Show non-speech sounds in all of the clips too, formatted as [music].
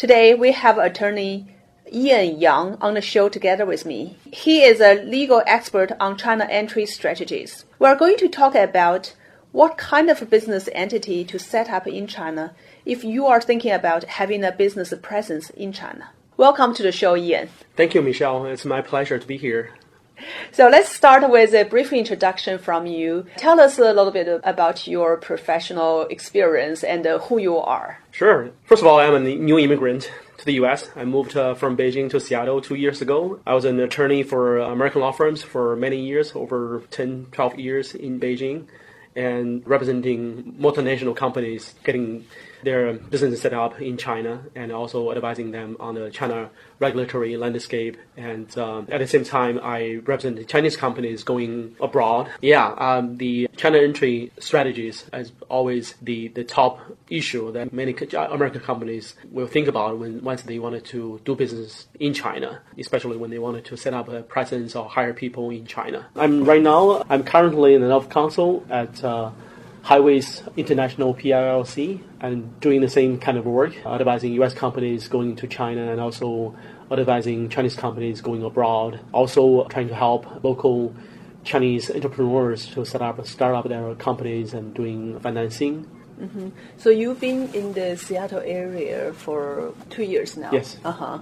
Today we have attorney Ian Yang on the show together with me. He is a legal expert on China entry strategies. We are going to talk about what kind of business entity to set up in China if you are thinking about having a business presence in China. Welcome to the show, Ian. Thank you, Michelle. It's my pleasure to be here. So let's start with a brief introduction from you. Tell us a little bit about your professional experience and uh, who you are. Sure. First of all, I'm a new immigrant to the U.S. I moved uh, from Beijing to Seattle two years ago. I was an attorney for American law firms for many years, over 10, 12 years in Beijing, and representing multinational companies getting their business set up in China and also advising them on the China regulatory landscape. And um, at the same time, I represent the Chinese companies going abroad. Yeah, um, the China entry strategies is always the, the top issue that many American companies will think about when once they wanted to do business in China, especially when they wanted to set up a presence or hire people in China. I'm right now. I'm currently in the counsel at. Uh, Hiways International PLLC and doing the same kind of work, advising U.S. companies going to China and also advising Chinese companies going abroad. Also trying to help local Chinese entrepreneurs to set up, start up their companies and doing financing. Mm-hmm. So you've been in the Seattle area for two years now. Yes. Uh huh.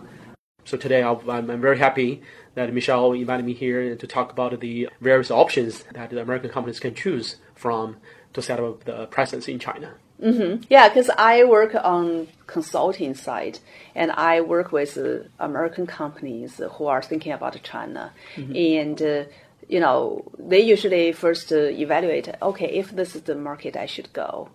So today i am very happy that Michelle invited me here to talk about the various options that the American companies can choose from to set up the presence in China. Mm-hmm. Yeah, because I work on consulting side, and I work with uh, American companies who are thinking about China, mm-hmm. and uh, you know they usually first uh, evaluate. Okay, if this is the market I should go,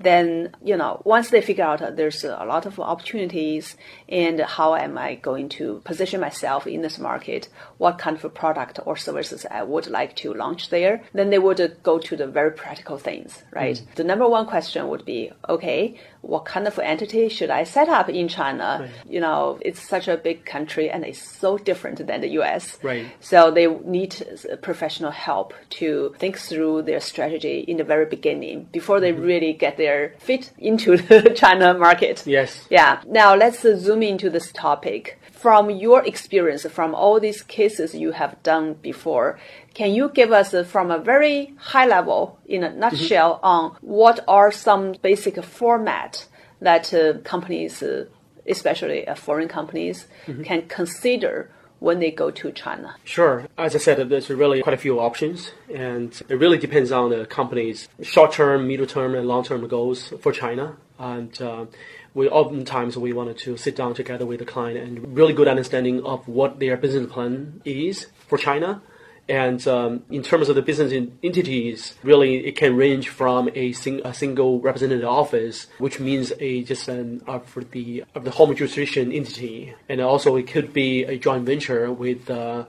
then you know once they figure out there's a lot of opportunities and how am i going to position myself in this market what kind of product or services i would like to launch there then they would go to the very practical things right mm. the number one question would be okay what kind of entity should i set up in china right. you know it's such a big country and it's so different than the us right so they need professional help to think through their strategy in the very beginning before they mm-hmm. really get there their fit into [laughs] the China market. Yes. Yeah. Now let's zoom into this topic. From your experience, from all these cases you have done before, can you give us uh, from a very high level, in a nutshell, mm-hmm. on what are some basic format that uh, companies, uh, especially uh, foreign companies, mm-hmm. can consider when they go to China? Sure. As I said, there's really quite a few options, and it really depends on the company's short-term, middle-term, and long-term goals for China. And uh, we oftentimes we wanted to sit down together with the client and really good understanding of what their business plan is for China and um, in terms of the business entities, really it can range from a, sing, a single representative office, which means a just an uh, for the of the home jurisdiction entity, and also it could be a joint venture with uh,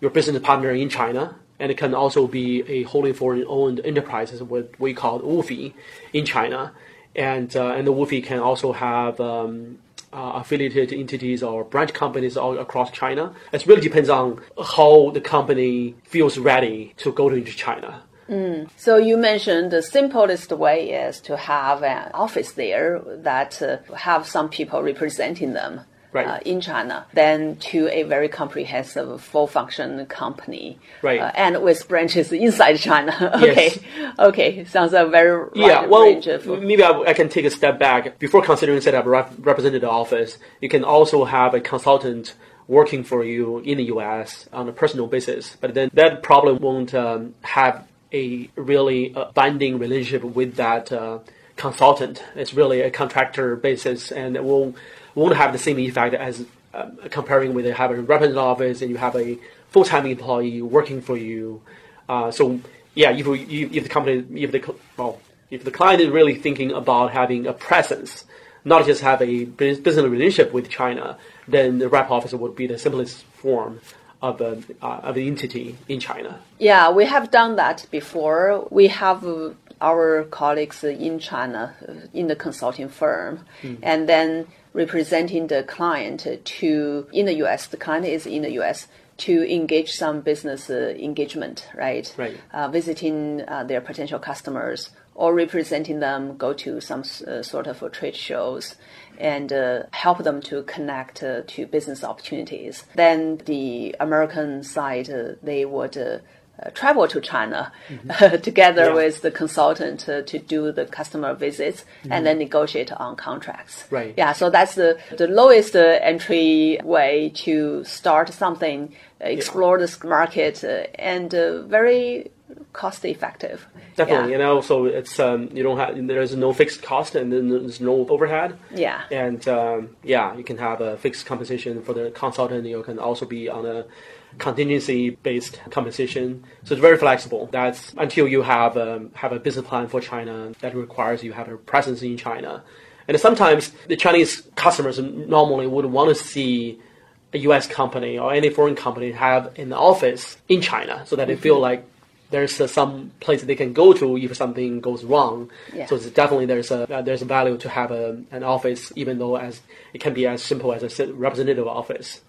your business partner in China, and it can also be a wholly foreign owned enterprise, what we call WFOE in China, and uh, and the WFOE can also have um, uh, affiliated entities or branch companies all across China. It really depends on how the company feels ready to go into China. Mm. So you mentioned the simplest way is to have an office there that uh, have some people representing them Right. uh, in China than to a very comprehensive, full function company. Right. Uh, and with branches inside China. [laughs] okay. Okay. Sounds a very Yeah, well, of. maybe I, I can take a step back. Before considering set up a rep- representative office, you can also have a consultant working for you in the U.S. on a personal basis. But then that probably won't um, have a really uh, binding relationship with that uh, consultant. It's really a contractor basis, and it won't won't have the same effect as um, comparing with having a representative office and you have a full time employee working for you. Uh, so yeah, if, if the company, if the well, if the client is really thinking about having a presence, not just have a business relationship with China, then the rep office would be the simplest form of a, uh, of an entity in China. Yeah, we have done that before. We have uh, our colleagues in China uh, in the consulting firm, Hmm. and then representing the client to in the U.S. The client is in the U.S. to engage some business uh, engagement, right? Right. Uh, visiting uh, their potential customers or representing them, go to some uh, sort of uh, trade shows and uh, help them to connect uh, to business opportunities. Then the American side, uh, they would uh, travel to China [laughs] together Yeah. with the consultant uh, to do the customer visits and then negotiate on contracts. Right. Yeah, so that's the, the lowest uh, entry way to start something, uh, explore this market, uh, and uh, very cost effective. Definitely, Yeah. and also it's um, you don't have there's no fixed cost and then there's no overhead. Yeah. And um, yeah, you can have a fixed compensation for the consultant. You can also be on a contingency based compensation. So it's very flexible. That's until you have um, have a business plan for China that requires you have a presence in China. And sometimes the Chinese customers normally would want to see a U.S. company or any foreign company have an office in China so that they feel like there's uh, some place they can go to if something goes wrong. Yeah. So it's definitely there's a uh, there's a value to have a, an office, even though as it can be as simple as a representative office.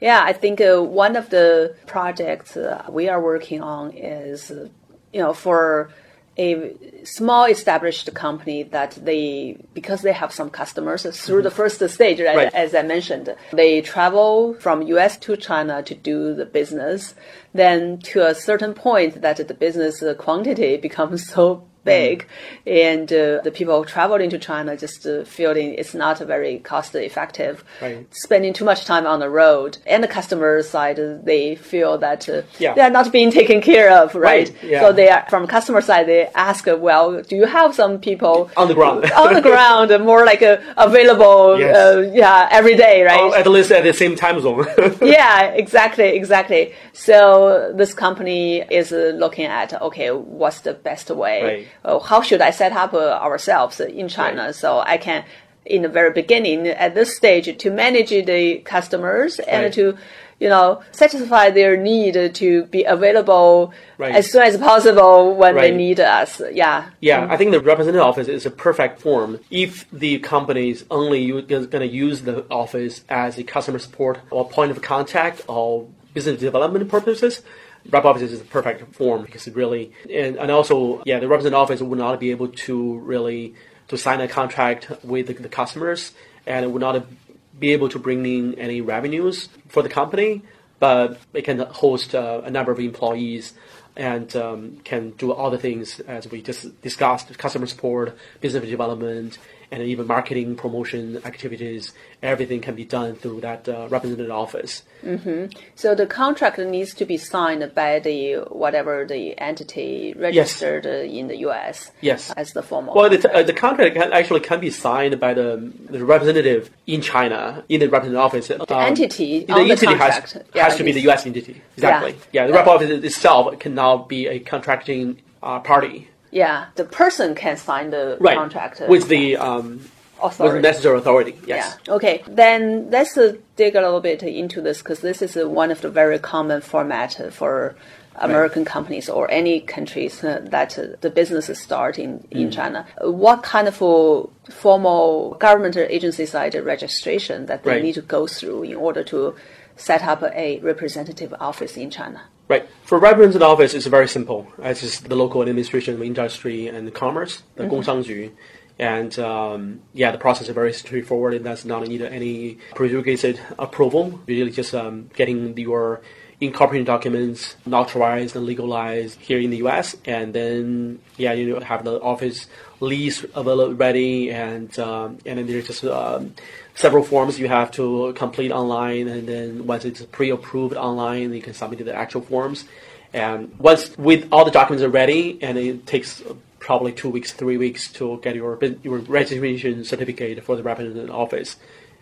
Yeah, I think uh, one of the projects uh, we are working on is, uh, you know, for a small established company that they, because they have some customers through the first stage, right, Right. as I mentioned, they travel from US to China to do the business. Then to a certain point that the business quantity [laughs] becomes so big and uh, the people traveling to China just uh, feeling it's not very cost effective Right. spending too much time on the road and the customer side uh, they feel that uh, Yeah. they are not being taken care of right, Right, yeah. so they are from customer side they ask uh, well do you have some people On the ground. [laughs] on the ground uh, more like uh, available Yes. uh, yeah every day right Oh, at least at the same time zone. [laughs] yeah, exactly, exactly. So this company is uh, looking at okay, what's the best way? Right. Uh, how should I set up uh, ourselves in China Right. so I can, in the very beginning, at this stage, to manage the customers and to, you know, satisfy their need to be available Right. as soon as possible when they need us. Yeah. Yeah, I think the representative office is a perfect form if the company is only going to use the office as a customer support or point of contact or business development purposes. Rep office is the perfect form because it really and, and also yeah the representative office would not be able to really to sign a contract with the, the customers and it would not be able to bring in any revenues for the company, but it can host uh, a number of employees and um, can do all the things as we just discussed customer support, business development, and even marketing promotion activities. Everything can be done through that uh, representative office. So the contract needs to be signed by the whatever the entity registered uh, in the U.S. Yes. as the formal. Well, the, contract. uh, the contract can, actually can be signed by the, the representative in China in the representative office. The entity the entity contract. has, Yeah, has to be the. U.S. entity. Exactly. Yeah, the rep office itself can now be a contracting uh, party. Yeah, the person can sign the Right. contract with the um, with the authority. necessary authority. Yes. Yeah. Okay. Then let's uh, dig a little bit into this because this is uh, one of the very common format for American companies or any countries uh, that uh, the business is starting Mm. in China. Uh, What kind of uh, formal government or agency side registration that they Right. need to go through in order to set up a representative office in China? Right. For Redmond and office, it's very simple. It's just the local administration, industry, and commerce, the mm-hmm. And um, yeah, the process is very straightforward and does not need any prerequisite approval. Really just um, getting your incorporating documents notarized and legalized here in the U.S. And then, yeah, you have the office lease available ready, and um, and then there's just um, several forms you have to complete online, and then once it's pre-approved online, you can submit the actual forms. And once with all the documents are ready, and it takes probably two weeks, three weeks to get your your registration certificate for the representative office.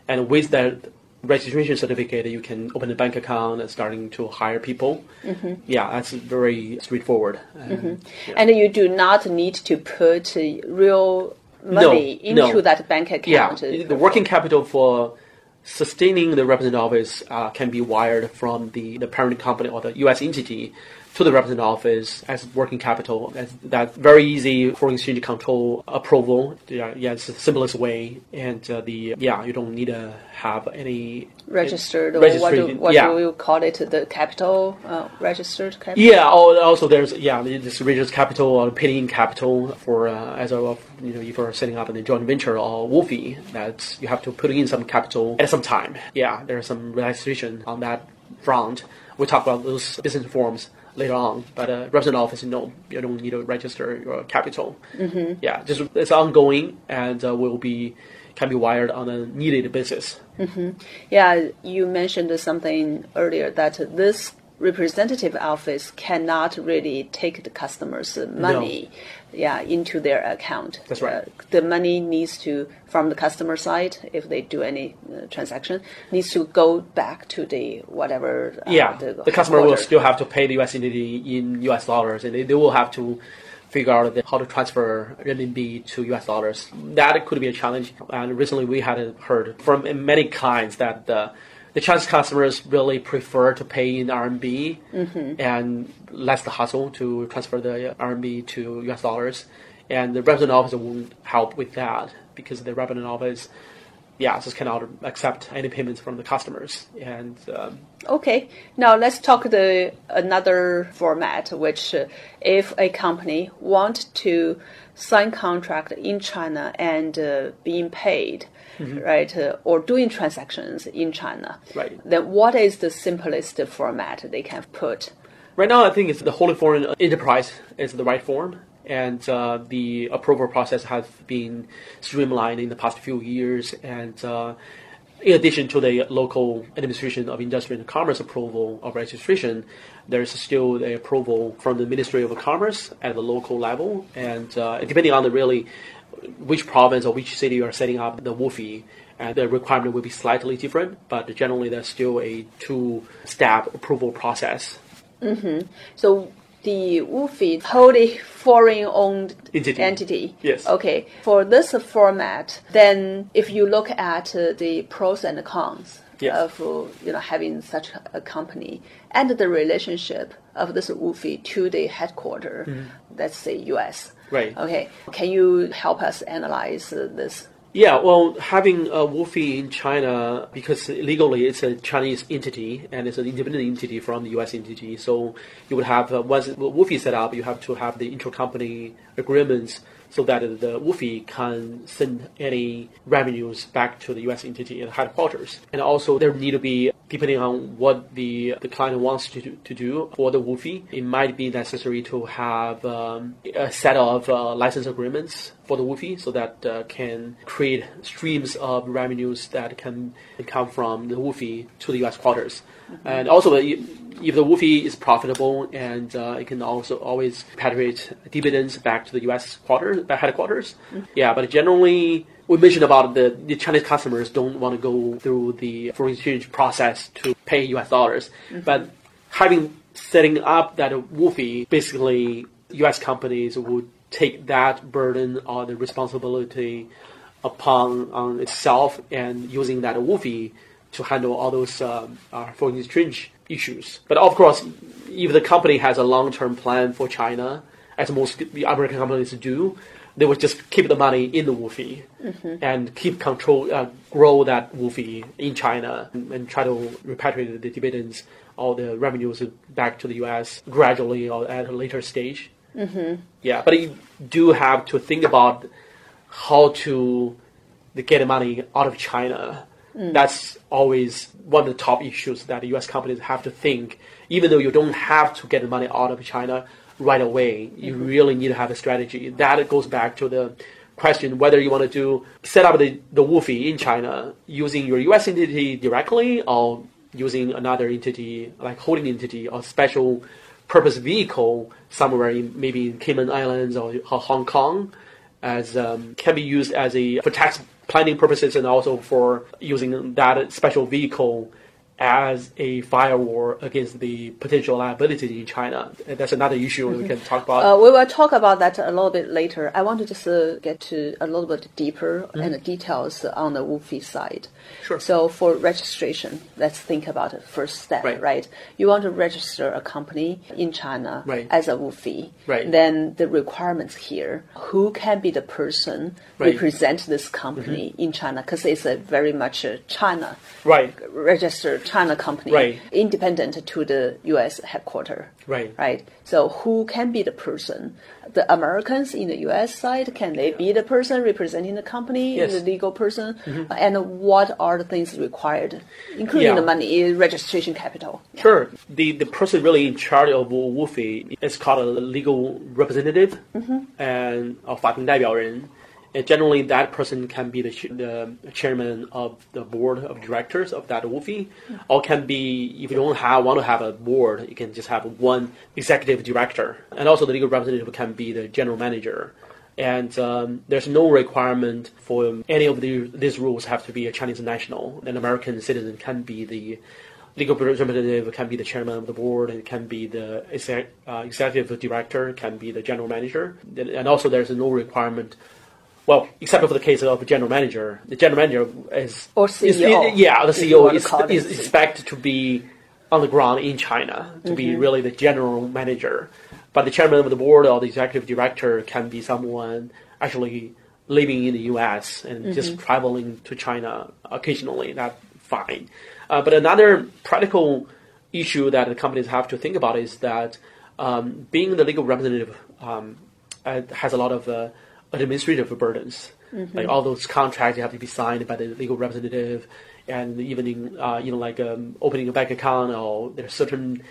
And with that registration certificate, you can open a bank account and starting to hire people. Mm-hmm. Yeah, that's very straightforward. Mm-hmm. Yeah. And you do not need to put real money no, into no. that bank account. Yeah, the working capital for sustaining the representative office uh, can be wired from the, the parent company or the U.S. entity to the representative office as working capital. That's, that very easy foreign exchange control approval. Yeah, yeah it's the simplest way. And uh, the yeah, you don't need to have any registered or what do, what yeah. do you call it? The capital uh, registered capital. Yeah. Also, there's yeah, this registered capital or paying capital for uh, as a you know if you're setting up a joint venture or WFOE, that you have to put in some capital at some time. Yeah, there's some registration on that front. We talk about those business forms later on. But uh, representative office, no, you don't need to register your capital. Mm-hmm. Yeah, just it's ongoing and uh, will be can be wired on a needed basis. Mm-hmm. Yeah, you mentioned something earlier that this representative office cannot really take the customer's money no. Yeah into their account that's right the money needs to from the customer side if they do any uh, transaction needs to go back to the whatever uh, yeah the, the customer will still have to pay the us entity in us dollars and they, they will have to figure out how to transfer renminbi to US dollars. That could be a challenge. And recently we had heard from many clients that the the Chinese customers really prefer to pay in RMB mm-hmm. and less the hassle to transfer the RMB to US dollars. And the representative office won't help with that because the representative office, yeah, just cannot accept any payments from the customers. And um, okay, now let's talk the another format, which uh, if a company want to sign contract in China and uh, being paid mm-hmm. right, uh, or doing transactions in China, right. then what is the simplest format they can put? Right now, I think it's the wholly foreign enterprise is the right form, and uh, the approval process has been streamlined in the past few years. And uh, in addition to the local administration of industry and commerce approval of registration, there is still the approval from the Ministry of Commerce at the local level, and uh, depending on the really which province or which city you are setting up the WFOE, and the requirement will be slightly different, but generally there's still a two-step approval process. Mm-hmm. So the WFOE wholly foreign-owned entity. entity. Yes. Okay. For this format, then if you look at uh, the pros and cons yes. of uh, you know having such a company and the relationship of this WFOE to the headquarters, mm-hmm. let's say U.S. Right. Okay. Can you help us analyze uh, this? Yeah, well, having a WFOE in China, because legally it's a Chinese entity and it's an independent entity from the US entity, so you would have, uh, once WFOE is set up, you have to have the intercompany agreements so that the WFOE can send any revenues back to the US entity and headquarters. And also there need to be, depending on what the, the client wants to, to do for the WFOE, it might be necessary to have um, a set of uh, license agreements for the WFOE so that uh, can create streams of revenues that can come from the WFOE to the US quarters. Mm-hmm. And also, if the WFOE is profitable and uh, it can also always repatriate dividends back to the U.S. quarter headquarters. Mm-hmm. Yeah, but generally, we mentioned about the, the Chinese customers don't want to go through the foreign exchange process to pay U.S. dollars, mm-hmm. but having setting up that WFOE, basically, U.S. companies would take that burden or the responsibility upon on itself and using that WFOE to handle all those um, uh, foreign exchange issues. But of course, if the company has a long-term plan for China, as most the American companies do, they would just keep the money in the WFOE mm-hmm. and keep control, uh, grow that WFOE in China and, and, try to repatriate the dividends or the revenues back to the U.S. gradually or at a later stage. Mm-hmm. Yeah, but you do have to think about how to get money out of China. That's always one of the top issues that U.S. companies have to think. Even though you don't have to get the money out of China right away, you really need to have a strategy. That goes back to the question whether you want to do set up the, the WFOE in China using your US entity directly or using another entity like holding entity or special purpose vehicle somewhere in maybe in Cayman Islands or, or Hong Kong as um, can be used as a for tax planning purposes and also for using that special vehicle as a firewall against the potential liability in China. That's another issue we can talk about. Uh, we will talk about that a little bit later. I want to just uh, get to a little bit deeper and the details on the WFOE side. Sure. So for registration, let's think about the first step, Right. right? You want to register a company in China Right. as a WFOE. Right. Then the requirements here, who can be the person Right. represent this company in China? Because it's a very much a China right. registered China company, right. independent to the U.S. headquarters. Right. Right. So who can be the person? The Americans in the U.S. side can they be the person representing the company, yes. the legal person, mm -hmm. and what are the things required, including yeah. the money, eh, registration capital? Yeah. Sure. The the person really in charge of WFOE is called a legal representative, mm -hmm. and or and generally, that person can be the, the chairman of the board of directors of that WFOE, or can be if you don't have want to have a board, you can just have one executive director, and also the legal representative can be the general manager. And um, there's no requirement for any of the, these rules have to be a Chinese national. An American citizen can be the legal representative, can be the chairman of the board, and can be the exec, uh, executive director, can be the general manager. And also, there's no requirement. Well, except for the case of a general manager, the general manager is Or is- yeah, the CEO is, call expected to be on the ground in China to be really the general manager. But the chairman of the board or the executive director can be someone actually living in the U.S. and just traveling to China occasionally. That's fine. Uh, but another practical issue that the companies have to think about is that um, being the legal representative um, uh, has a lot of uh, administrative burdens. Like all those contracts have to be signed by the legal representative, and even in uh, you know like um, opening a bank account or there are certain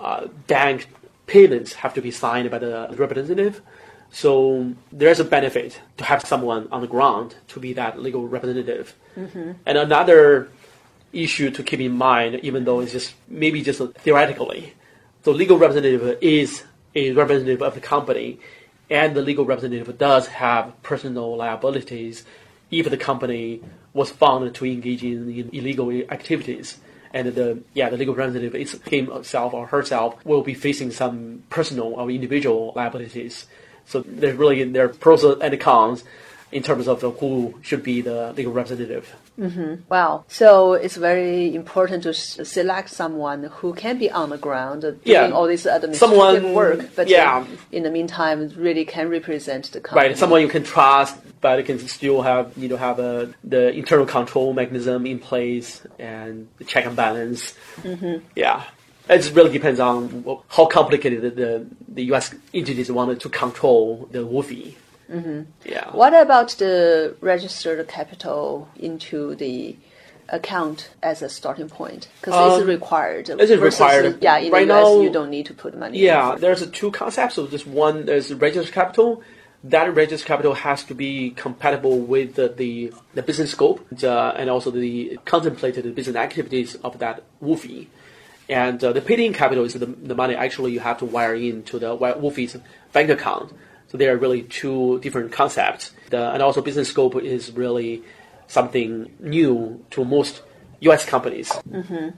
uh, bank payments have to be signed by the representative. So there's a benefit to have someone on the ground to be that legal representative. And another issue to keep in mind, even though it's just maybe just theoretically, the legal representative is a representative of the company, and the legal representative does have personal liabilities if the company was found to engage in, illegal activities. And the yeah, the legal representative is himself or herself will be facing some personal or individual liabilities. So there's really there are pros and cons in terms of who should be the legal representative. Wow. So it's very important to select someone who can be on the ground doing Yeah. all this administrative Someone- work, but yeah. in the meantime, really can represent the company. Right, someone you can trust, but it can still have you know have a the internal control mechanism in place and the check and balance. Mm-hmm. Yeah, it really depends on how complicated the, the U.S. entities wanted to control the WFOE. Mm-hmm. Yeah. What about the registered capital into the account as a starting point? Because it's Um, required. it is versus, required. Yeah, in Right the US, now- you don't need to put money. In. Yeah, in. there's two concepts. So just one, is registered capital. That registered capital has to be compatible with the the, the business scope uh, and also the contemplated business activities of that WFOE. And uh, the paid-in capital is the, the money actually you have to wire into the wi- WFOE's bank account. So there are really two different concepts. The, and also business scope is really something new to most U.S. companies. Mm-hmm.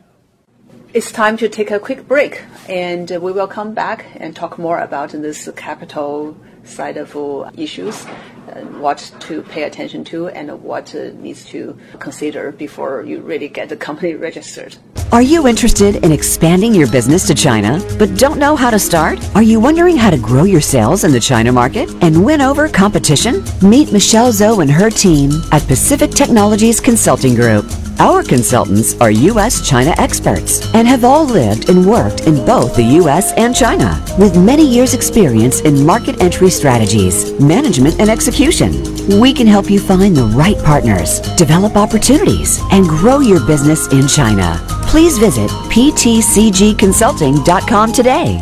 It's time to take a quick break, and we will come back and talk more about this capital side of issues, what to pay attention to, and what needs to consider before you really get the company [laughs] registered. Are you interested in expanding your business to China but don't know how to start? Are you wondering how to grow your sales in the China market and win over competition? Meet Michelle Zhou and her team at Pacific Technologies Consulting Group. Our consultants are U.S. China experts and have all lived and worked in both the U.S. and China with many years experience in market entry strategies, management and execution. We can help you find the right partners, develop opportunities, and grow your business in China. Please visit ptcgconsulting.com today.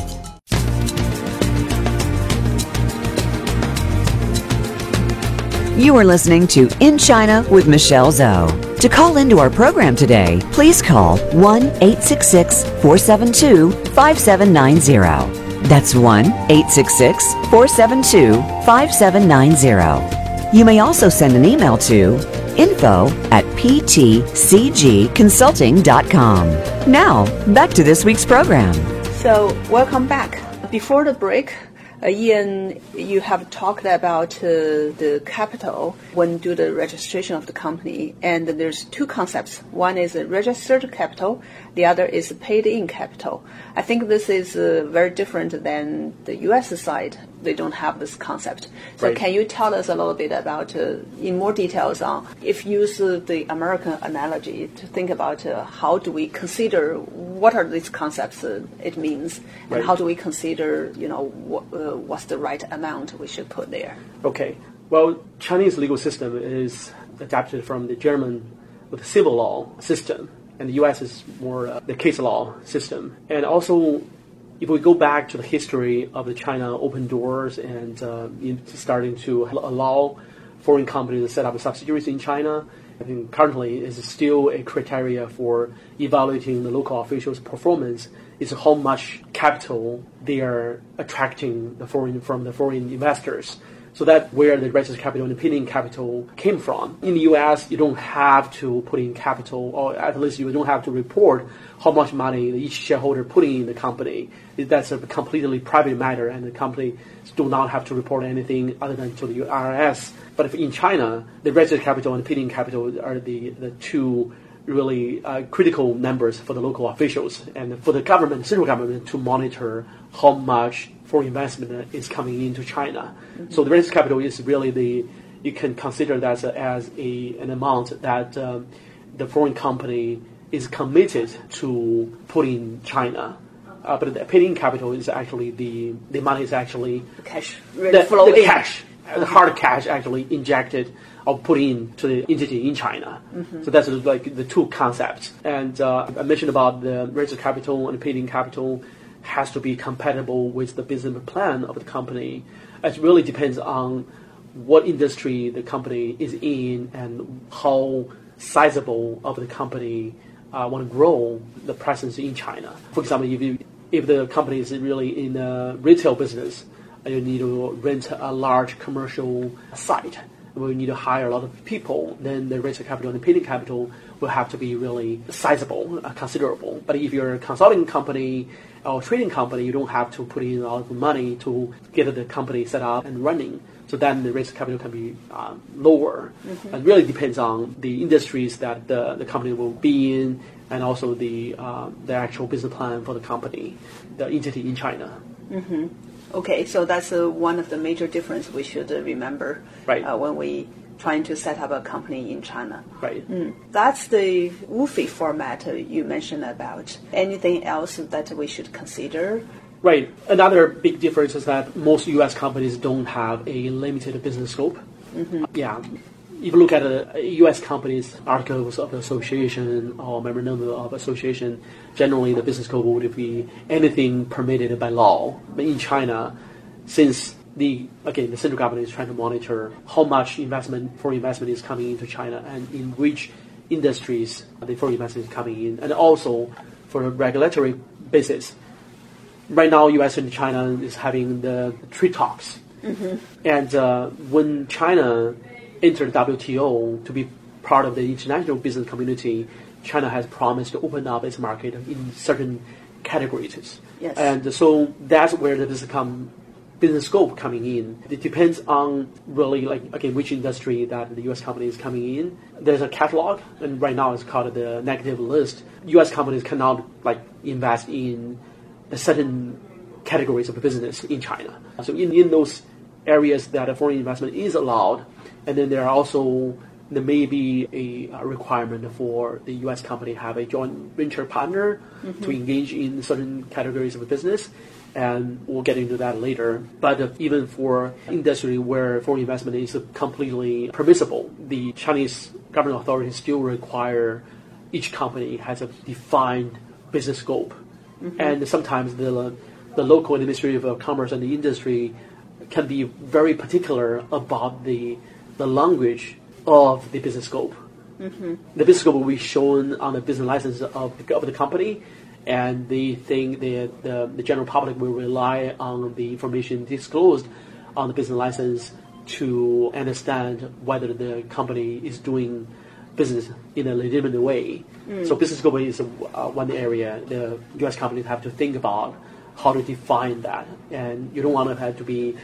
You are listening to In China with Michelle Zhou. To call into our program today, please call 1 866 472 5790. That's 1 866 472 5790. You may also send an email to info at ptcgconsulting.com. Now, back to this week's program. So, welcome back. Before the break, uh, Ian, you have talked about uh, the capital when do the registration of the company, and there's two concepts. One is registered capital, the other is paid-in capital. I think this is uh, very different than the U.S. side. They don't have this concept. So, Right. can you tell us a little bit about, uh, in more details on, if you use uh, the American analogy to think about uh, how do we consider what are these concepts uh, it means, and Right. how do we consider, you know, uh, what's the right amount we should put there? Okay. Well, Chinese legal system is adapted from the German the civil law system, and the U.S. is more uh, the case law system. And also, if we go back to the history of the China open doors and uh, starting to allow foreign companies to set up subsidiaries in China, I think currently is still a criteria for evaluating the local officials' performance is how much capital they are attracting the foreign from the foreign investors. So that's where the registered capital and the paid-in capital came from. In the U.S., you don't have to put in capital, or at least you don't have to report how much money each shareholder putting in the company. That's a completely private matter, and the company do not have to report anything other than to the IRS. But if in China, the registered capital and paid-in capital are the, the two really uh, critical numbers for the local officials and for the government, central government, to monitor how much foreign investment is coming into China. So the registered capital is really the you can consider that as, a, as a, an amount that um, the foreign company is committed to put in China. Uh, but the paid-in capital is actually the the money is actually Cash really the, the in. cash, the hard cash actually injected or put into the entity in China. So that's like the two concepts. And uh, I mentioned about the registered capital and paid-in capital has to be compatible with the business plan of the company. It really depends on what industry the company is in and how sizable of the company uh, want to grow the presence in China. For example, if you, if the company is really in a retail business, you need to rent a large commercial site you need to hire a lot of people, then the registered capital and the paid capital will have to be really sizable, uh, considerable. But if you're a consulting company or trading company, you don't have to put in a lot of money to get the company set up and running. So then the risk capital can be um, lower. It really depends on the industries that the, the company will be in and also the, uh, the actual business plan for the company, the entity in China. Okay, so that's uh, one of the major difference we should uh, remember Right. uh, when we trying to set up a company in China. Right. Mm. That's the WFOE format you mentioned about. Anything else that we should consider? Right. Another big difference is that most U.S. companies don't have a limited business scope. Mm-hmm. Yeah. If you look at a, U.S. companies' articles of association or memorandum of association, generally the business scope would be anything permitted by law. But in China, since the again the central government is trying to monitor how much investment foreign investment is coming into China and in which industries the foreign investment is coming in, and also for a regulatory basis, right now, U.S. and China is having the trade talks, and uh, when China entered WTO to be part of the international business community, China has promised to open up its market in certain categories. Yes. And so that's where the business come business scope coming in. It depends on really like again which industry that the U.S. company is coming in. There's a catalog, and right now it's called the negative list. U.S. companies cannot like invest in a certain categories of business in China. So in, in those areas that a foreign investment is allowed, and then there are also there may be a, uh requirement for the U.S. company have a joint venture partner to engage in certain categories of business. and we'll get into that later. But uh, even for industry where foreign investment is completely permissible, the Chinese government authorities still require each company has a defined business scope, mm-hmm. and sometimes the the local administrative of commerce and the industry can be very particular about the the language of the business scope. Mm-hmm. The business scope will be shown on the business license of the, of the company, and the thing the, the, the general public will rely on the information disclosed on the business license to understand whether the company is doing business in a legitimate way. Mm. So business scope is uh, one area the U.S. companies have to think about how to define that, and you don't want to have to be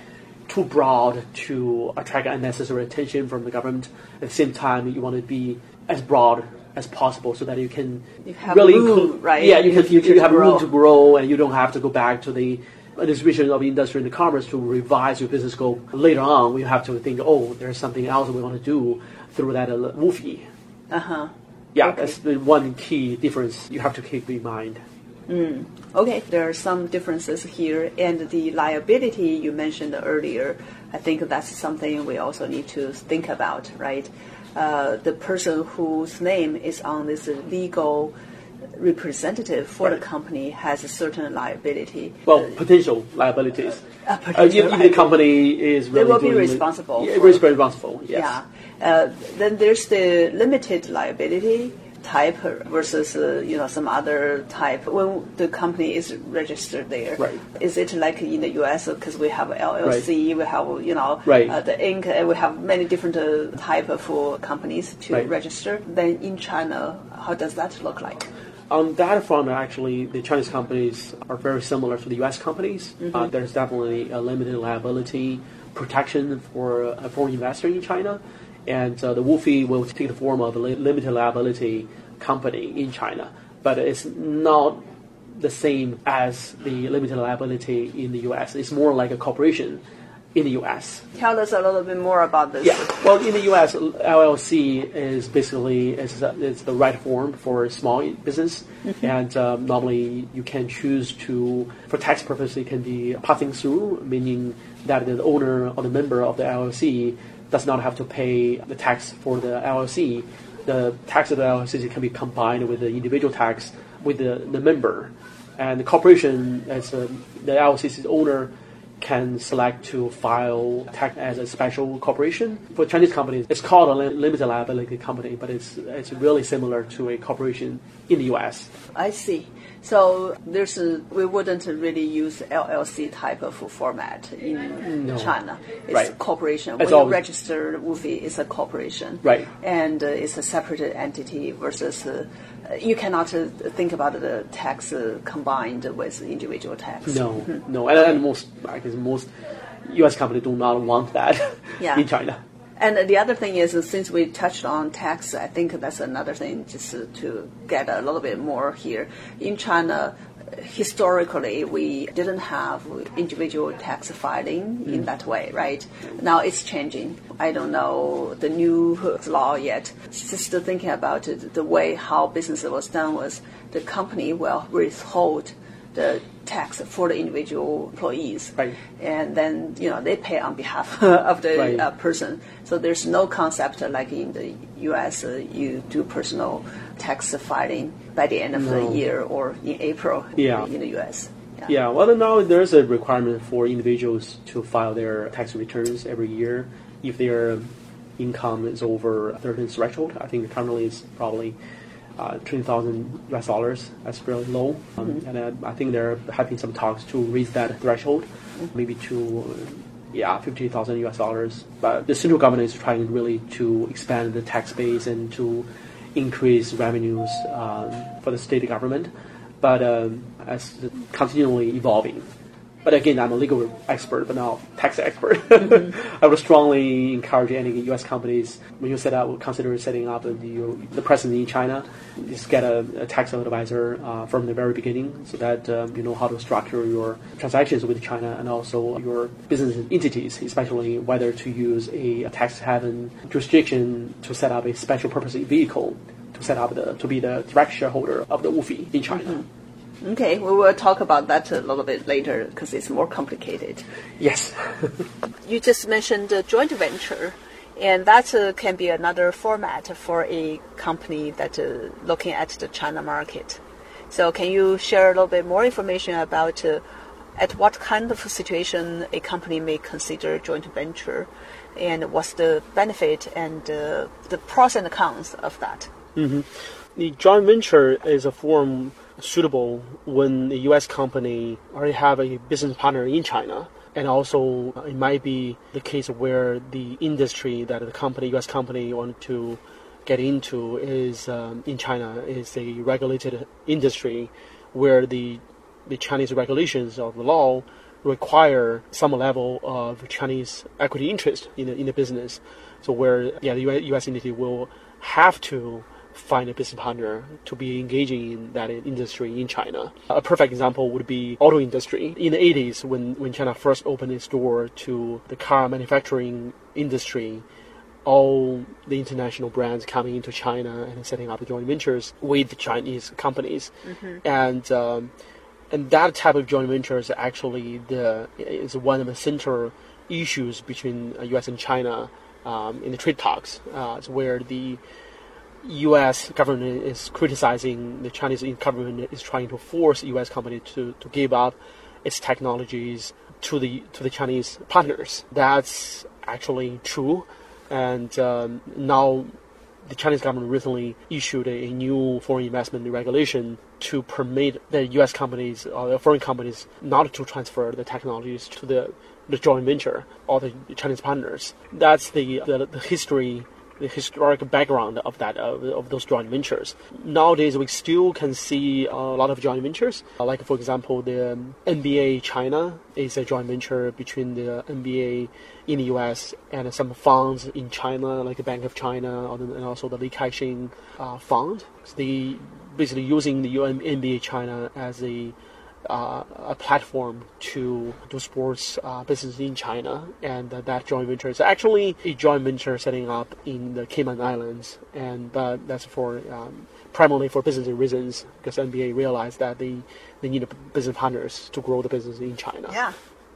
too broad to attract unnecessary attention from the government. At the same time, you want to be as broad as possible so that you can you really room, right? Yeah, you can you, you have room to grow, and you don't have to go back to the distribution of industry and commerce to revise your business scope later on. We have to think, oh, there's something else we want to do through that uh, WFOE. Uh huh. Yeah, okay. that's the one key difference you have to keep in mind. Mm. Okay, there are some differences here, and the liability you mentioned earlier, I think that's something we also need to think about, right? Uh, the person whose name is on this legal representative for right. the company has a certain liability. Well, uh, potential liabilities. Uh, potential uh, if, the company is really they will be responsible. Yeah, responsible. Yes. Yeah. Uh, then there's the limited liability type versus uh, you know some other type when the company is registered there. Right. Is it like in the U.S. because we have LLC, right. we have you know right. uh, the Inc. and we have many different uh, type of companies to right. register. Then in China, how does that look like? On that front, actually, the Chinese companies are very similar to the U.S. companies. Mm-hmm. Uh, there's definitely a limited liability protection for a foreign investor in China and uh, the WFOE will take the form of a limited liability company in China, but it's not the same as the limited liability in the U.S. It's more like a corporation in the U.S. Tell us a little bit more about this. Yeah, well, in the U.S., LLC is basically is, is the right form for a small business, mm-hmm. and um, normally you can choose to, for tax purposes, it can be passing through, meaning that the owner or the member of the LLC does not have to pay the tax for the LLC. The tax of the LLC can be combined with the individual tax with the, the member. And the corporation, as a, the LLC's owner, can select to file tax as a special corporation. For Chinese companies, it's called a limited liability company, but it's, it's really similar to a corporation in the US. I see. So there's a, we wouldn't really use LLC type of format in no. China. It's right. a corporation. It's when you register WFOE, it's a corporation. Right. And uh, it's a separate entity versus uh, you cannot uh, think about the tax uh, combined with individual tax. No, mm-hmm. no, and, and, most I guess most U.S. companies do not want that [laughs] yeah. in China. And the other thing is, since we touched on tax, I think that's another thing just to get a little bit more here. In China, historically we didn't have individual tax filing mm. in that way, right? Now it's changing. I don't know the new law yet. Just thinking about it, the way how business was done was the company will withhold the tax for the individual employees. Right. And then, you know, they pay on behalf [laughs] of the right. uh, person. So there's no concept like in the U.S. Uh, you do personal tax filing by the end of no. the year or in April yeah. in the U.S. Yeah. yeah, well, now there's a requirement for individuals to file their tax returns every year if their income is over a certain threshold. I think currently it's probably uh, 20,000 US dollars. That's fairly low. Um, mm-hmm. And uh, I think there have been some talks to raise that threshold, mm-hmm. maybe to uh, yeah, 50,000 US dollars. But the central government is trying really to expand the tax base and to increase revenues um, for the state government. But um, as continually evolving, but again, I'm a legal expert, but not tax expert. Mm-hmm. [laughs] I would strongly encourage any U.S. companies when you set up, consider setting up the, the presence in China, just get a, a tax advisor uh, from the very beginning, so that um, you know how to structure your transactions with China and also your business entities, especially whether to use a, tax haven jurisdiction to set up a special purpose vehicle to set up the to be the direct shareholder of the WFOE in China. Mm-hmm. Okay, we will talk about that a little bit later because it's more complicated. Yes. [laughs] you just mentioned uh, joint venture, and that uh, can be another format for a company that uh, looking at the China market. So, can you share a little bit more information about uh, at what kind of situation a company may consider joint venture, and what's the benefit and uh, the pros and cons of that? Mm-hmm. The joint venture is a form suitable when the U.S. company already have a business partner in China. And also, it might be the case where the industry that the company, U.S. company, want to get into is um, in China is a regulated industry, where the the Chinese regulations of the law require some level of Chinese equity interest in the in the business. So where yeah, the U.S. entity will have to find a business partner to be engaging in that industry in China. A perfect example would be auto industry. In the 80s, when, when China first opened its door to the car manufacturing industry, all the international brands coming into China and setting up joint ventures with the Chinese companies, mm-hmm. and um, and that type of joint venture is actually the is one of the central issues between U.S. and China um, in the trade talks, uh, where the U.S. government is criticizing the Chinese government is trying to force U.S. company to, to give up its technologies to the to the Chinese partners. That's actually true, and um, now the Chinese government recently issued a, a, new foreign investment regulation to permit the U.S. companies or the foreign companies not to transfer the technologies to the the joint venture or the Chinese partners. That's the, the, the history the historic background of that of, of those joint ventures. Nowadays, we still can see a lot of joint ventures. Uh, like for example, the um, NBA China is a joint venture between the NBA in the U.S. and some funds in China, like the Bank of China and also the Li Ka-shing uh, Fund. So they basically using the NBA China as a uh, a platform to do sports uh, business in China, and uh, that joint venture is actually a joint venture setting up in the Cayman Islands, and but that's for um, primarily for business reasons because NBA realized that they they need business partners to grow the business in China. Yeah.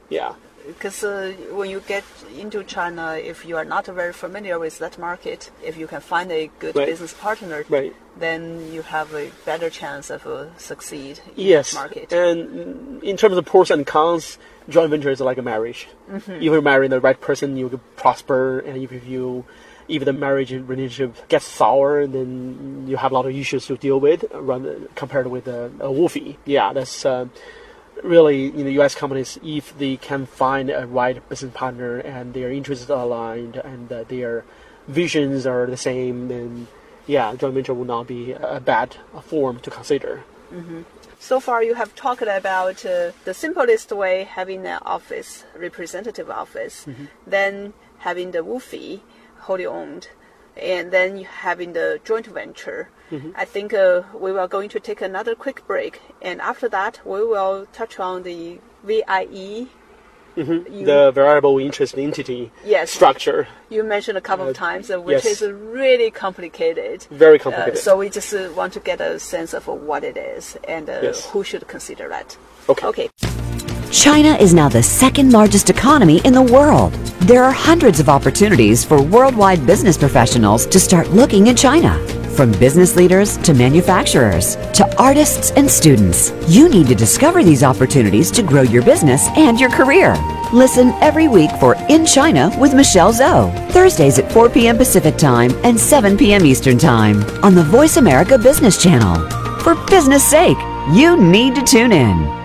Yeah because uh, when you get into China, if you are not very familiar with that market, if you can find a good right. business partner, right. then you have a better chance of uh, succeed in yes. that market. And in terms of pros and cons, joint venture is like a marriage. Mm-hmm. If you marry the right person, you prosper, and if you if the marriage relationship gets sour, then you have a lot of issues to deal with, run, compared with a, a WFOE. Yeah, that's. Uh, really, you know, U.S. companies, if they can find a right business partner and their interests are aligned and uh, their visions are the same, then yeah, joint venture will not be a bad form to consider. Mm-hmm. So far, you have talked about uh, the simplest way having an office, representative office, mm-hmm. then having the WFOE, wholly owned, and then having the joint venture. Mm-hmm. I think uh, we are going to take another quick break, and after that, we will touch on the VIE. Mm-hmm. the variable interest entity yes. structure. You mentioned a couple uh, of times, uh, which yes. is really complicated. Very complicated. Uh, so we just uh, want to get a sense of what it is and uh, yes. who should consider that. Okay. Okay. China is now the second largest economy in the world. There are hundreds of opportunities for worldwide business professionals to start looking in China. From business leaders to manufacturers to artists and students, you need to discover these opportunities to grow your business and your career. Listen every week for In China with Michelle Zhou, Thursdays at 4 p.m. Pacific Time and 7 p.m. Eastern Time on the Voice America Business Channel. For business sake, you need to tune in.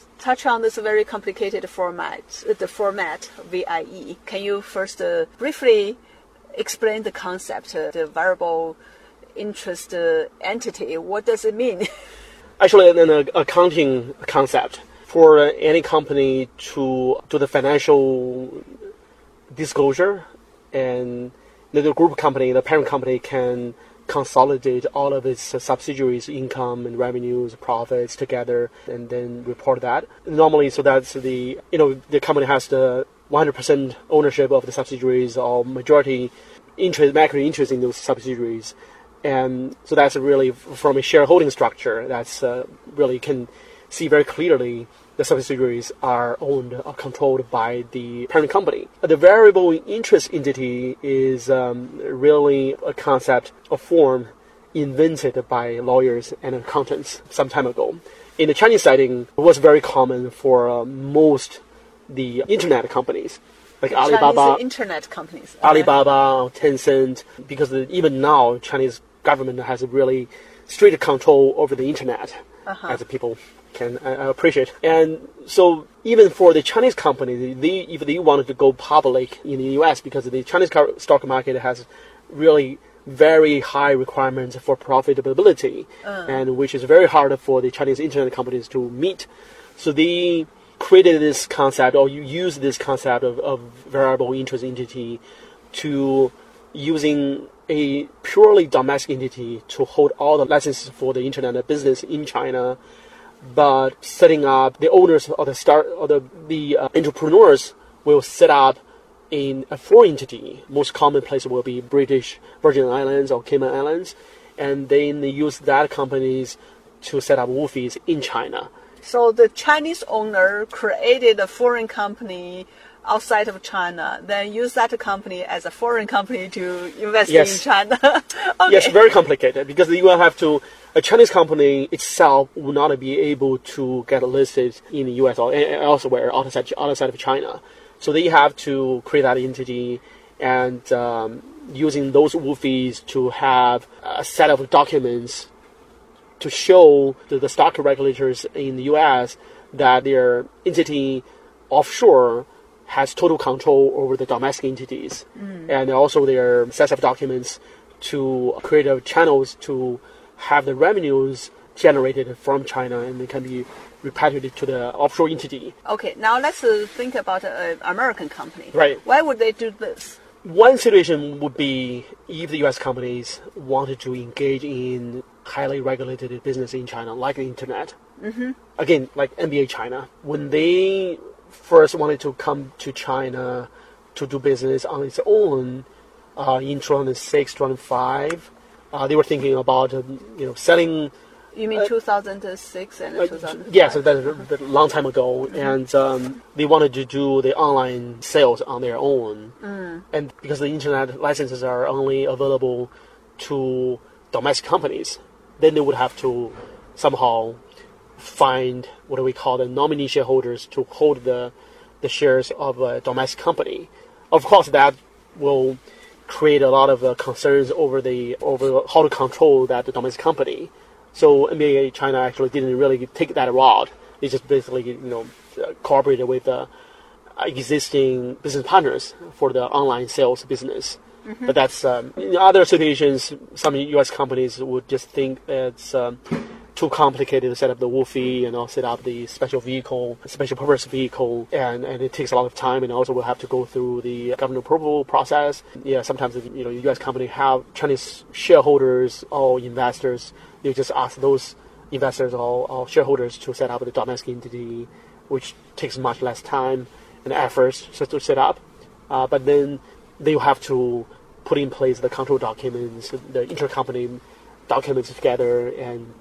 touch on this very complicated format, the format VIE. Can you first uh, briefly explain the concept, uh, the variable interest uh, entity? What does it mean? [laughs] actually an, an accounting concept for any company to do the financial disclosure and the group company, the parent company can consolidate all of its subsidiaries' income and revenues, profits together, and then report that. Normally, so that's the you know the company has the 100% ownership of the subsidiaries or majority interest, macro interest in those subsidiaries, and so that's really from a shareholding structure. That's uh, really can see very clearly the subsidiaries are owned or controlled by the parent company. The variable interest entity is um, really a concept, a form invented by lawyers and accountants some time ago. In the Chinese setting, it was very common for uh, most the internet companies, like Chinese Alibaba, internet companies. Alibaba, Tencent, because even now Chinese government has a really strict control over the internet, as people can uh, appreciate. And so even for the Chinese company, they, if they wanted to go public in the U.S. because the Chinese stock market has really very high requirements for profitability, and which is very hard for the Chinese internet companies to meet. So they created this concept, or you use this concept of, of variable interest entity to using a purely domestic entity to hold all the licenses for the internet business in China, but setting up the owners or the start or the the uh, entrepreneurs will set up in a foreign entity. Most common place will be British Virgin Islands or Cayman Islands, and then they use that companies to set up WFOEs in China. So the Chinese owner created a foreign company outside of China, then use that company as a foreign company to invest Yes. in China. [laughs] okay. Yes, very complicated because you will have to. A Chinese company itself will not be able to get listed in the U.S. or elsewhere outside outside of China. So they have to create that entity and um, using those WFOEs to have a set of documents to show to the stock regulators in the U.S. that their entity offshore has total control over the domestic entities, and also their sets of documents to create channels to have the revenues generated from China and they can be repatriated to the offshore entity. Okay, now let's uh, think about an American company. Right. Why would they do this? One situation would be if the U.S. companies wanted to engage in highly regulated business in China, like the internet. Mm-hmm. Again, like NBA China, when they first wanted to come to China to do business on its own uh, in 2006, 2005, uh, they were thinking about um, you know selling You mean 2006 and uh, 2005? Yes, that's a long time ago, and um, they wanted to do the online sales on their own. And because the internet licenses are only available to domestic companies, then they would have to somehow find what do we call the nominee shareholders to hold the the shares of a domestic company. Of course, that will create a lot of uh, concerns over the over how to control that domestic company. So NBA China actually didn't really take that route. They just basically you know cooperated with uh, existing business partners for the online sales business. But that's um, in other situations. Some U.S. companies would just think it's um, too complicated to set up the WFOE and also set up the special vehicle, special purpose vehicle, and, and it takes a lot of time and also we'll have to go through the government approval process. Yeah, sometimes you know U.S. company have Chinese shareholders or investors. You just ask those investors or, or shareholders to set up the domestic entity, which takes much less time and effort to to set up. Uh, but then they have to put in place the control documents, the intercompany documents together, and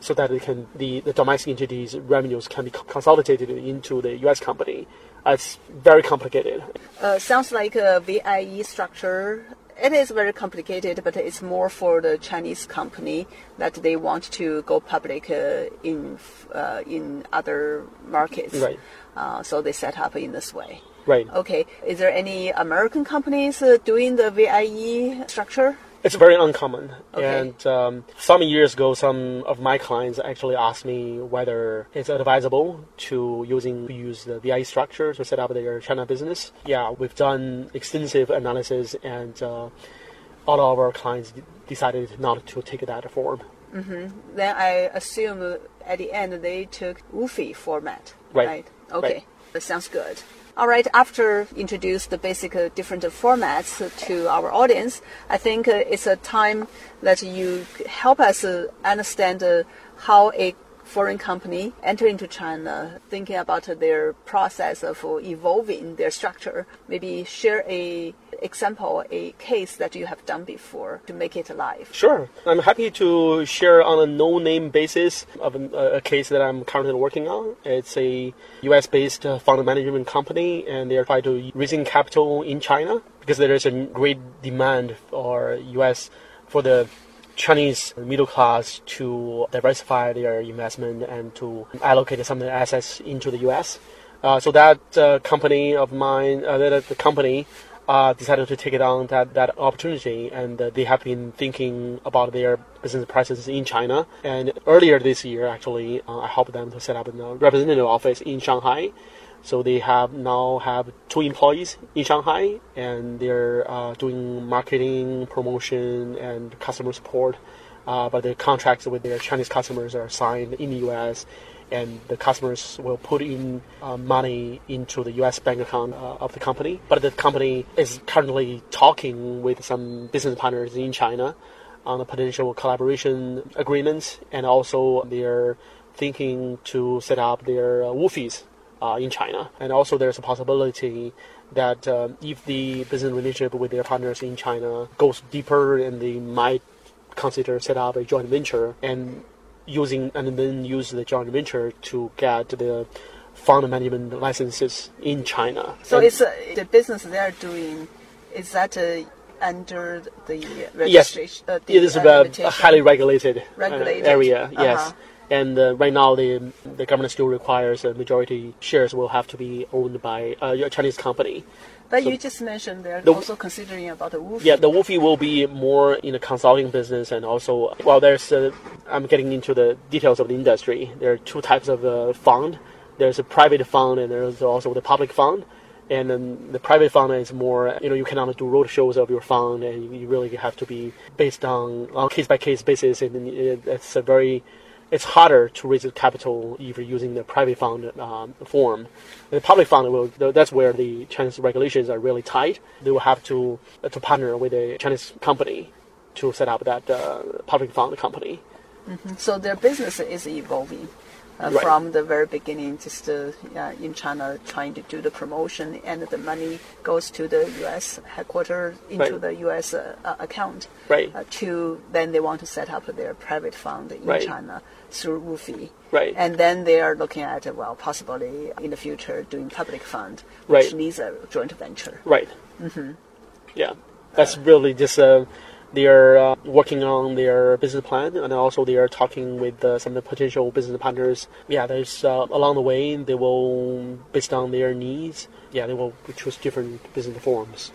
so that it can the, the domestic entities revenues can be consolidated into the U.S. company. Uh, it's very complicated. Uh, sounds like a VIE structure. It is very complicated, but it's more for the Chinese company that they want to go public uh, in uh, in other markets. Right. Uh, so they set up in this way. Right. Okay. Is there any American companies uh, doing the VIE structure? It's very uncommon. Okay. And um, some years ago, some of my clients actually asked me whether it's advisable to using to use the VI structure to set up their China business. Yeah, we've done extensive analysis, and uh, all of our clients decided not to take that form. Then I assume at the end they took WFOE format. Right. Okay. Right. That sounds good. All right. After introduce the basic uh, different formats to our audience, I think uh, it's a time that you help us uh, understand uh, how a foreign company enter into China, thinking about their process of evolving their structure. Maybe share a example, a case that you have done before to make it live. Sure. I'm happy to share on a no-name basis of a, a case that I'm currently working on. It's a U.S.-based uh, fund management company, and they're trying to raising capital in China because there is a great demand for U.S. for the Chinese middle class to diversify their investment and to allocate some of their assets into the U.S. Uh, so that uh, company of mine, uh, that the company uh, decided to take it on that, that opportunity, and uh, they have been thinking about their business presence in China. And earlier this year, actually, uh, I helped them to set up a representative office in Shanghai. So they have now have two employees in Shanghai, and they're uh, doing marketing, promotion, and customer support. Uh, but the contracts with their Chinese customers are signed in the U.S., and the customers will put in uh, money into the U.S. bank account uh, of the company. But the company is currently talking with some business partners in China on a potential collaboration agreements, and also they're thinking to set up their uh, WFOEs uh, in China. And also, there's a possibility that uh, if the business relationship with their partners in China goes deeper, and they might consider set up a joint venture and using and then use the joint venture to get the fund management licenses in China. So And- it's uh, the business they are doing. Is that uh, under the yes, registration? uh, the, it is uh, a, a highly regulated, uh, Regulated. area. Yes. Uh-huh. And uh, right now, the the government still requires a majority shares will have to be owned by uh, a Chinese company. But So- you just mentioned they're The- also considering about the WFOE. Yeah, the WFOE will be more in the consulting business, and also, well, there's. Uh, I'm getting into the details of the industry. There are two types of uh, fund. There's a private fund, and there's also the public fund. And then the private fund is more, you know, you cannot do road shows of your fund, and you, you really have to be based on on case by case basis, and it's a very it's harder to raise the capital if you're using the private fund um, form. The public fund will that's where the Chinese regulations are really tight. They will have to uh, to partner with a Chinese company to set up that uh, public fund company. So their business is evolving. Uh, Right. From the very beginning, just uh, in China, trying to do the promotion, and the money goes to the U.S. headquarters into Right. the U.S. Uh, uh, account. Right. Uh, to then they want to set up their private fund in Right. China through WFOE. Right. And then they are looking at well, possibly in the future doing public fund, which needs a joint venture. Right. Mm-hmm. Yeah, that's really just uh, they are uh, working on their business plan, and also they are talking with uh, some of the potential business partners. Yeah, there's uh, along the way they will, based on their needs, yeah, they will choose different business forms.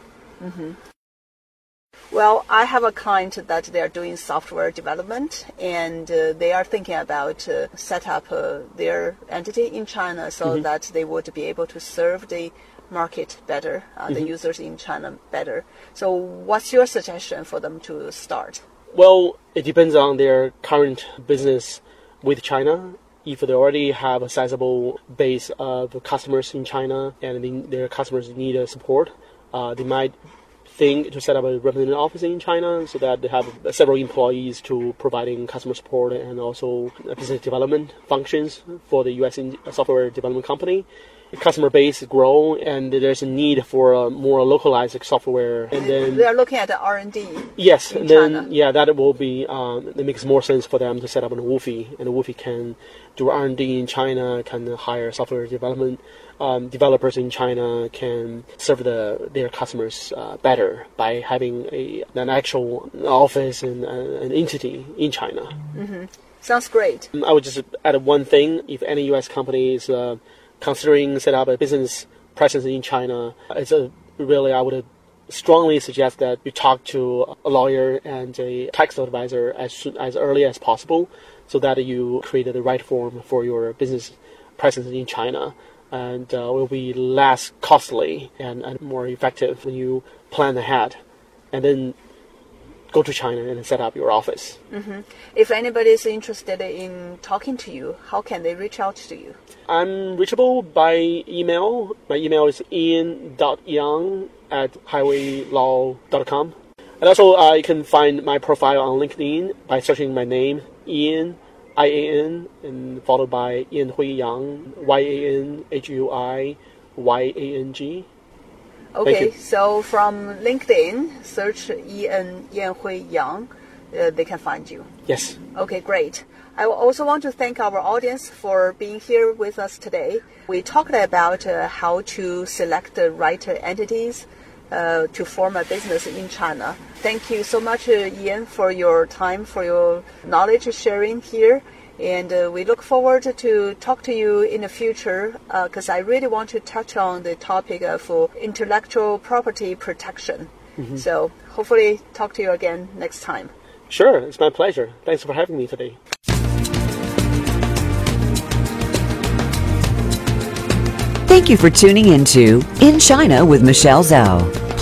Well, I have a client that they are doing software development, and uh, they are thinking about uh, set up uh, their entity in China so that they would be able to serve the market better, uh, the users in China better. So, what's your suggestion for them to start? Well, it depends on their current business with China. If they already have a sizable base of customers in China and their customers need support, uh, they might think to set up a representative office in China so that they have several employees to providing customer support and also business development functions for the U.S. software development company. The customer base grow and there's a need for a more localized software and then They are looking at the R and D. Yes, and then China. yeah, that will be um, it makes more sense for them to set up a WFOE, and WFOE can do R and D in China, can hire software development um, developers in China, can serve the their customers uh, better by having a an actual office and uh, an entity in China. Sounds great. I would just add one thing: if any U.S. company is uh, considering set up a business presence in China, it's a really I would strongly suggest that you talk to a lawyer and a tax advisor as soon, as early as possible, so that you create the right form for your business presence in China. And uh, will be less costly and, and more effective when you plan ahead. And then go to China and set up your office. If anybody is interested in talking to you, how can they reach out to you? I'm reachable by email. My email is ian.yang at highwaylaw.com. And also, uh, you can find my profile on LinkedIn by searching my name, Ian, I A N, and followed by Yanhui Yang, Y A N H U I Y A N G. Okay, so from LinkedIn, search Ian Yanhui Yang, uh, they can find you. Yes. Okay, great. I also want to thank our audience for being here with us today. We talked about uh, how to select the right entities uh, to form a business in China. Thank you so much, uh, Ian, for your time, for your knowledge sharing here. And uh, we look forward to talk to you in the future because I really want to touch on the topic of uh, intellectual property protection. So hopefully talk to you again next time. Sure, it's my pleasure. Thanks for having me today. Thank you for tuning into In China with Michelle Zhou.